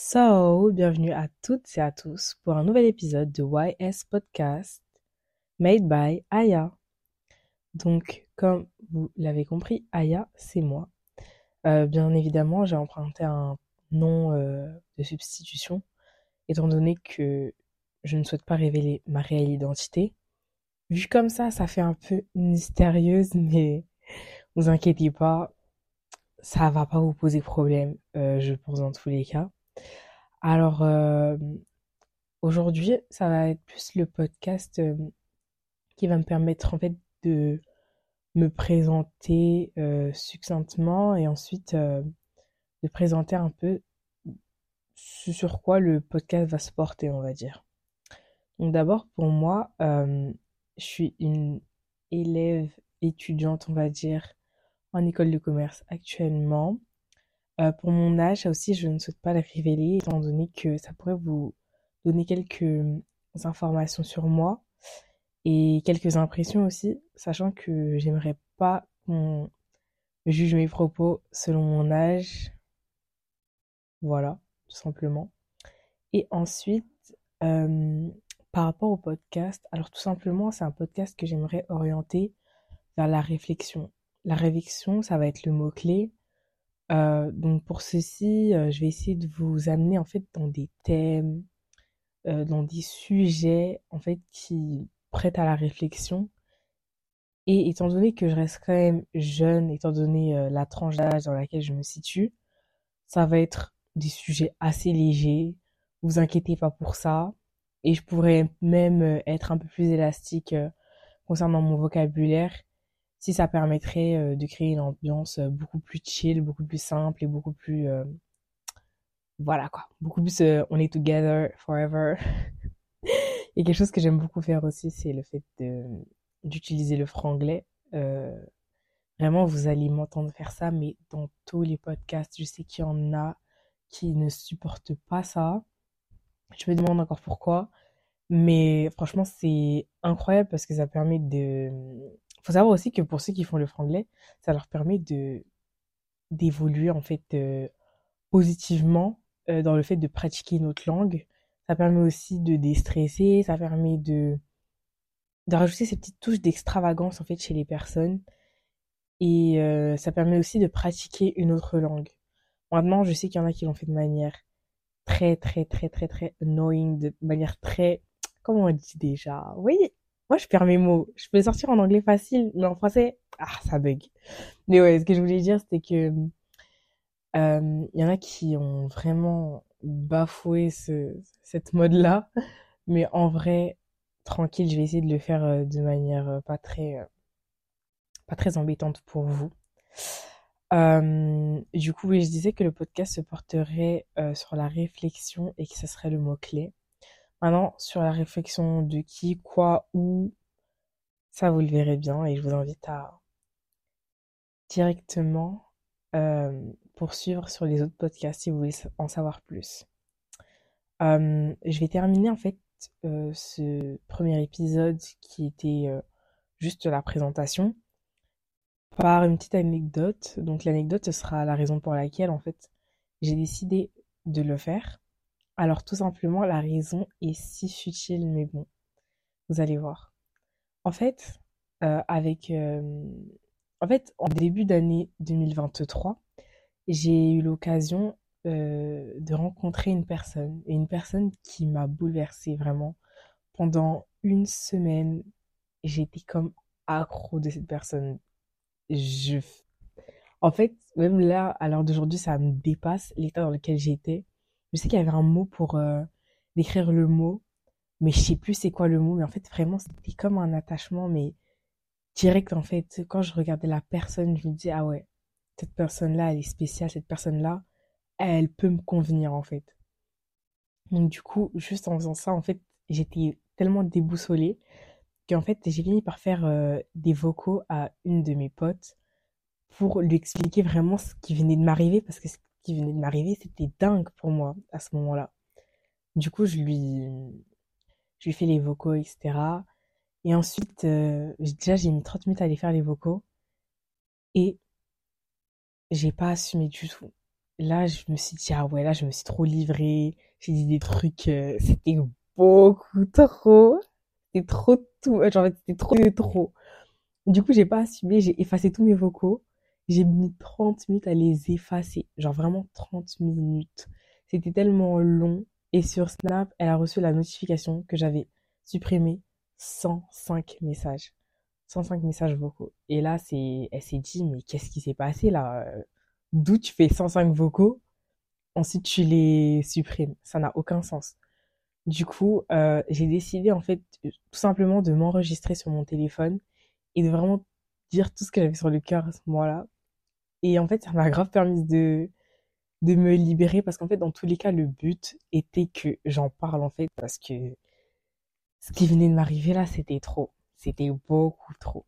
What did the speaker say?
So, bienvenue à toutes et à tous pour un nouvel épisode de YS Podcast made by Aya. Donc, comme vous l'avez compris, Aya, c'est moi. Euh, bien évidemment, j'ai emprunté un nom euh, de substitution, étant donné que je ne souhaite pas révéler ma réelle identité. Vu comme ça, ça fait un peu mystérieuse, mais vous inquiétez pas, ça va pas vous poser problème, euh, je pense dans tous les cas. Alors, euh, aujourd'hui, ça va être plus le podcast euh, qui va me permettre en fait de me présenter euh, succinctement et ensuite de présenter un peu ce sur quoi le podcast va se porter, on va dire. Donc d'abord, pour moi, je suis une élève étudiante, on va dire, en école de commerce actuellement. Euh, pour mon âge, ça aussi, je ne souhaite pas le révéler, étant donné que ça pourrait vous donner quelques euh, informations sur moi et quelques impressions aussi, sachant que j'aimerais pas qu'on juge mes propos selon mon âge. Voilà, tout simplement. Et ensuite, euh, par rapport au podcast, alors tout simplement, c'est un podcast que j'aimerais orienter vers la réflexion. La réflexion, ça va être le mot-clé. Euh, donc pour ceci, euh, je vais essayer de vous amener en fait dans des thèmes, euh, dans des sujets en fait qui prêtent à la réflexion. Et étant donné que je reste quand même jeune, étant donné la tranche d'âge dans laquelle je me situe, ça va être des sujets assez légers. Vous inquiétez pas pour ça. Et je pourrais même être un peu plus élastique concernant mon vocabulaire si ça permettrait euh, de créer une ambiance euh, beaucoup plus chill, beaucoup plus simple et beaucoup plus euh, voilà quoi, beaucoup plus on est together forever. et quelque chose que j'aime beaucoup faire aussi, c'est le fait d'utiliser le franglais. vraiment, vous allez m'entendre faire ça, mais dans tous les podcasts, je sais qu'il y en a qui ne supportent pas ça. Je me demande encore pourquoi. Mais franchement, c'est incroyable parce que ça permet de faut savoir aussi que pour ceux qui font le franglais, ça leur permet de d'évoluer en fait euh, positivement euh, dans le fait de pratiquer une autre langue. Ça permet aussi de déstresser, ça permet de de rajouter ces petites touches d'extravagance en fait chez les personnes et euh, ça permet aussi de pratiquer une autre langue. Maintenant, je sais qu'il y en a qui l'ont fait de manière très très très très très annoying, de manière très comment on dit déjà, oui, moi, je perds mes mots. Je peux sortir en anglais facile, mais en français, ah, ça bug. Mais ouais, ce que je voulais dire, c'était que euh, il y en a qui ont vraiment bafoué ce, cette mode-là. Mais en vrai, tranquille, je vais essayer de le faire euh, de manière euh, pas très, pas très embêtante pour vous. du coup, oui, je disais que le podcast se porterait sur la réflexion et que ce serait le mot-clé. Maintenant, sur la réflexion de qui, quoi, où, ça vous le verrez bien et je vous invite à directement euh, poursuivre sur les autres podcasts si vous voulez en savoir plus. Euh, je vais terminer en fait euh, ce premier épisode qui était juste la présentation par une petite anecdote. Donc l'anecdote sera la raison pour laquelle en fait j'ai décidé de le faire. Alors tout simplement, la raison est si futile, mais bon, vous allez voir. En fait, euh, avec, euh, en fait, en début d'année 2023, j'ai eu l'occasion euh, de rencontrer une personne, et une personne qui m'a bouleversée vraiment. Pendant une semaine, j'étais comme accro de cette personne. Je... En fait, même là, à l'heure d'aujourd'hui, ça me dépasse l'état dans lequel j'étais. Je sais qu'il y avait un mot pour euh, décrire le mot, mais je sais plus c'est quoi le mot. Mais en fait, vraiment, c'était comme un attachement, mais direct en fait. Quand je regardais la personne, je me disais, ah ouais, cette personne-là, elle est spéciale, cette personne-là, elle peut me convenir en fait. Donc du coup, juste en faisant ça, en fait, j'étais tellement déboussolée qu'en fait, j'ai fini par faire euh, des vocaux à une de mes potes pour lui expliquer vraiment ce qui venait de m'arriver parce que qui venait de m'arriver, c'était dingue pour moi à ce moment-là. Du coup, je lui, je lui fais les vocaux, etc. Et ensuite, euh, déjà, j'ai mis 30 minutes à aller faire les vocaux. Et j'ai pas assumé du tout. là, je me suis dit, ah ouais, là, je me suis trop livrée. J'ai dit des trucs, euh, c'était beaucoup trop. C'était trop tout. Genre, c'était trop, trop. Du coup, j'ai pas assumé, j'ai effacé tous mes vocaux. J'ai mis 30 minutes à les effacer. Genre vraiment 30 minutes. C'était tellement long. Et sur Snap, elle a reçu la notification que j'avais supprimé 105 messages. 105 messages vocaux. Et là, elle s'est dit, mais qu'est-ce qui s'est passé là? D'où tu fais 105 vocaux, ensuite tu les supprimes. Ça n'a aucun sens. Du coup, euh, j'ai décidé en fait tout simplement de m'enregistrer sur mon téléphone et de vraiment dire tout ce que j'avais sur le cœur à ce moment-là. Et en fait, ça m'a grave permis de, de me libérer parce qu'en fait, dans tous les cas, le but était que j'en parle en fait parce que ce qui venait de m'arriver là, c'était trop. C'était beaucoup trop.